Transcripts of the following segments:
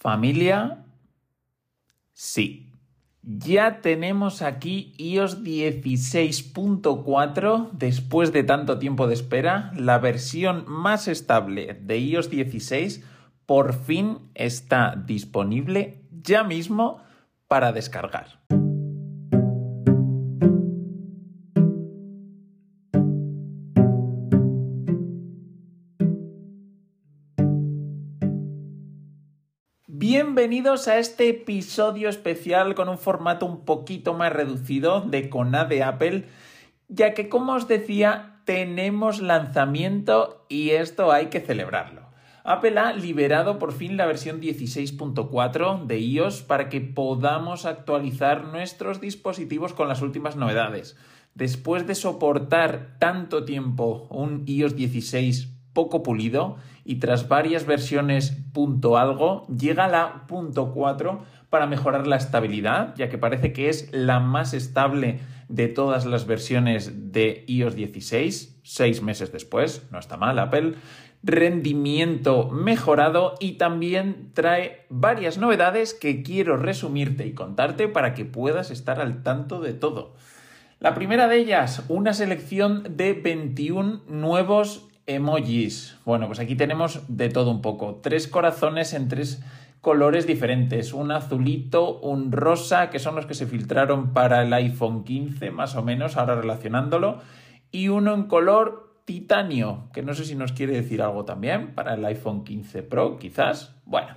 Familia, sí. Ya tenemos aquí iOS 16.4 después de tanto tiempo de espera. La versión más estable de iOS 16 por fin está disponible ya mismo para descargar. Bienvenidos a este episodio especial con un formato un poquito más reducido de Cona de Apple, ya que como os decía, tenemos lanzamiento y esto hay que celebrarlo. Apple ha liberado por fin la versión 16.4 de iOS para que podamos actualizar nuestros dispositivos con las últimas novedades. Después de soportar tanto tiempo un iOS 16 poco pulido y tras varias versiones punto algo llega la punto 4 para mejorar la estabilidad, ya que parece que es la más estable de todas las versiones de iOS 16, seis meses después, no está mal Apple, rendimiento mejorado y también trae varias novedades que quiero resumirte y contarte para que puedas estar al tanto de todo. La primera de ellas, una selección de 21 nuevos emojis. Bueno, pues aquí tenemos de todo un poco. Tres corazones en tres colores diferentes. Un azulito, un rosa, que son los que se filtraron para el iPhone 15, más o menos, ahora relacionándolo. Y uno en color titanio, que no sé si nos quiere decir algo también para el iPhone 15 Pro, quizás. Bueno.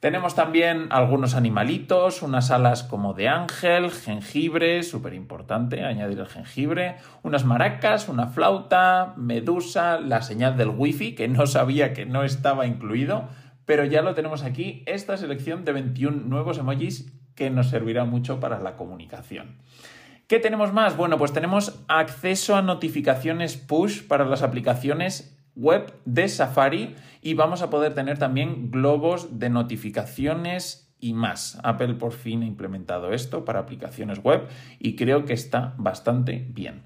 Tenemos también algunos animalitos, unas alas como de ángel, jengibre, súper importante añadir el jengibre, unas maracas, una flauta, medusa, la señal del wifi, que no sabía que no estaba incluido, pero ya lo tenemos aquí, esta selección de 21 nuevos emojis que nos servirá mucho para la comunicación. ¿Qué tenemos más? Bueno, pues tenemos acceso a notificaciones push para las aplicaciones web de Safari y vamos a poder tener también globos de notificaciones y más. Apple por fin ha implementado esto para aplicaciones web y creo que está bastante bien.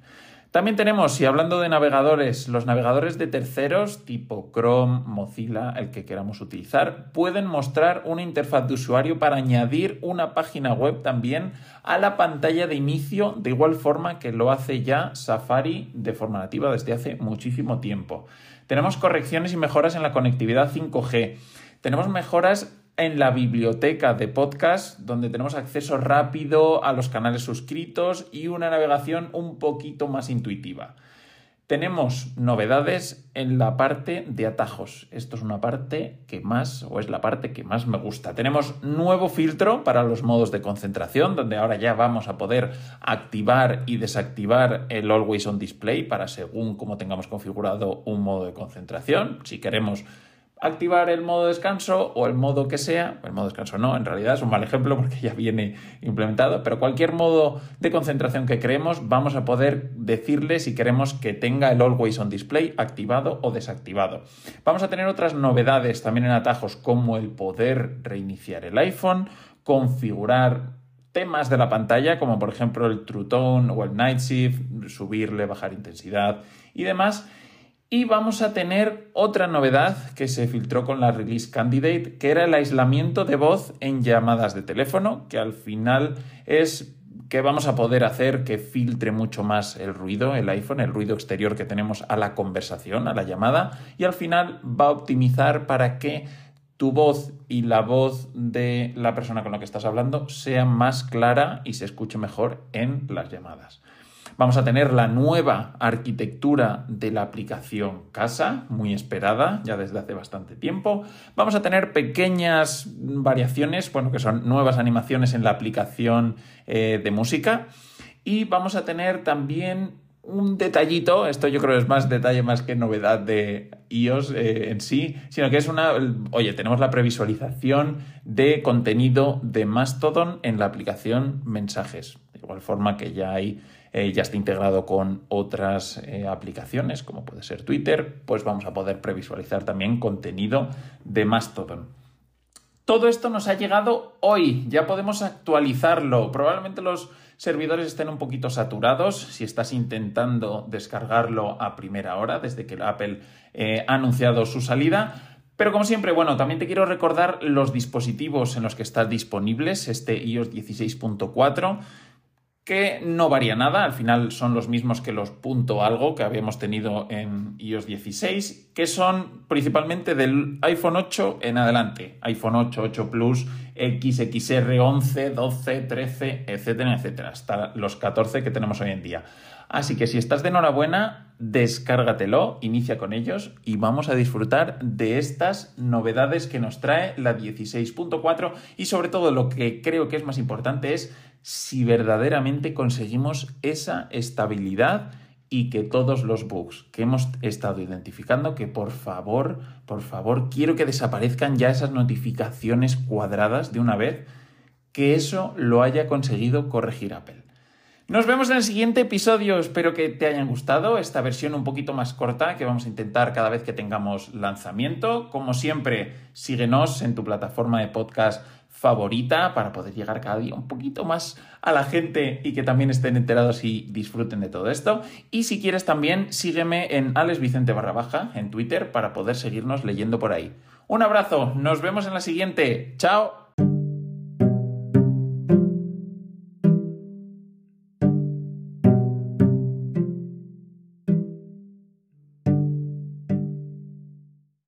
También tenemos, y hablando de navegadores, los navegadores de terceros tipo Chrome, Mozilla, el que queramos utilizar, pueden mostrar una interfaz de usuario para añadir una página web también a la pantalla de inicio, de igual forma que lo hace ya Safari de forma nativa desde hace muchísimo tiempo. Tenemos correcciones y mejoras en la conectividad 5G. Tenemos mejoras en la biblioteca de podcast, donde tenemos acceso rápido a los canales suscritos y una navegación un poquito más intuitiva. Tenemos novedades en la parte de atajos. Esto es una parte que más, o es la parte que más me gusta. Tenemos nuevo filtro para los modos de concentración, donde ahora ya vamos a poder activar y desactivar el Always on Display para según como tengamos configurado un modo de concentración. Si queremos activar el modo descanso o el modo que sea, el modo descanso no, en realidad es un mal ejemplo porque ya viene implementado, pero cualquier modo de concentración que creemos vamos a poder decirle si queremos que tenga el Always on Display activado o desactivado. Vamos a tener otras novedades también en atajos como el poder reiniciar el iPhone, configurar temas de la pantalla como por ejemplo el True Tone o el Night Shift, subirle, bajar intensidad y demás y vamos a tener otra novedad que se filtró con la Release Candidate, que era el aislamiento de voz en llamadas de teléfono, que al final es que vamos a poder hacer que filtre mucho más el ruido, el iPhone, el ruido exterior que tenemos a la conversación, a la llamada, y al final va a optimizar para que tu voz y la voz de la persona con la que estás hablando sea más clara y se escuche mejor en las llamadas. Vamos a tener la nueva arquitectura de la aplicación Casa, muy esperada ya desde hace bastante tiempo. Vamos a tener pequeñas variaciones, bueno, que son nuevas animaciones en la aplicación eh, de música. Y vamos a tener también un detallito, esto yo creo es más detalle más que novedad de iOS eh, en sí, sino que es una, oye, tenemos la previsualización de contenido de Mastodon en la aplicación Mensajes, de igual forma que ya hay eh, ya está integrado con otras eh, aplicaciones, como puede ser Twitter, pues vamos a poder previsualizar también contenido de Mastodon. Todo esto nos ha llegado hoy, ya podemos actualizarlo. Probablemente los servidores estén un poquito saturados si estás intentando descargarlo a primera hora desde que Apple eh, ha anunciado su salida, Pero como siempre, bueno, también te quiero recordar los dispositivos en los que están disponibles este iOS 16.4 que no varía nada, al final son los mismos que los punto algo que habíamos tenido en iOS 16, que son principalmente del iPhone 8 en adelante, iPhone 8, 8 Plus, XXR 11, 12, 13, etcétera, etcétera, hasta los 14 que tenemos hoy en día. Así que si estás de enhorabuena, descárgatelo, inicia con ellos y vamos a disfrutar de estas novedades que nos trae la 16.4 y sobre todo lo que creo que es más importante es si verdaderamente conseguimos esa estabilidad y que todos los bugs que hemos estado identificando, que por favor, por favor, quiero que desaparezcan ya esas notificaciones cuadradas de una vez, que eso lo haya conseguido corregir Apple. Nos vemos en el siguiente episodio. Espero que te hayan gustado esta versión un poquito más corta que vamos a intentar cada vez que tengamos lanzamiento. Como siempre, síguenos en tu plataforma de podcast favorita para poder llegar cada día un poquito más a la gente y que también estén enterados y disfruten de todo esto. Y si quieres también, sígueme en Alex Vicente barra baja en Twitter para poder seguirnos leyendo por ahí. Un abrazo, nos vemos en la siguiente. Chao.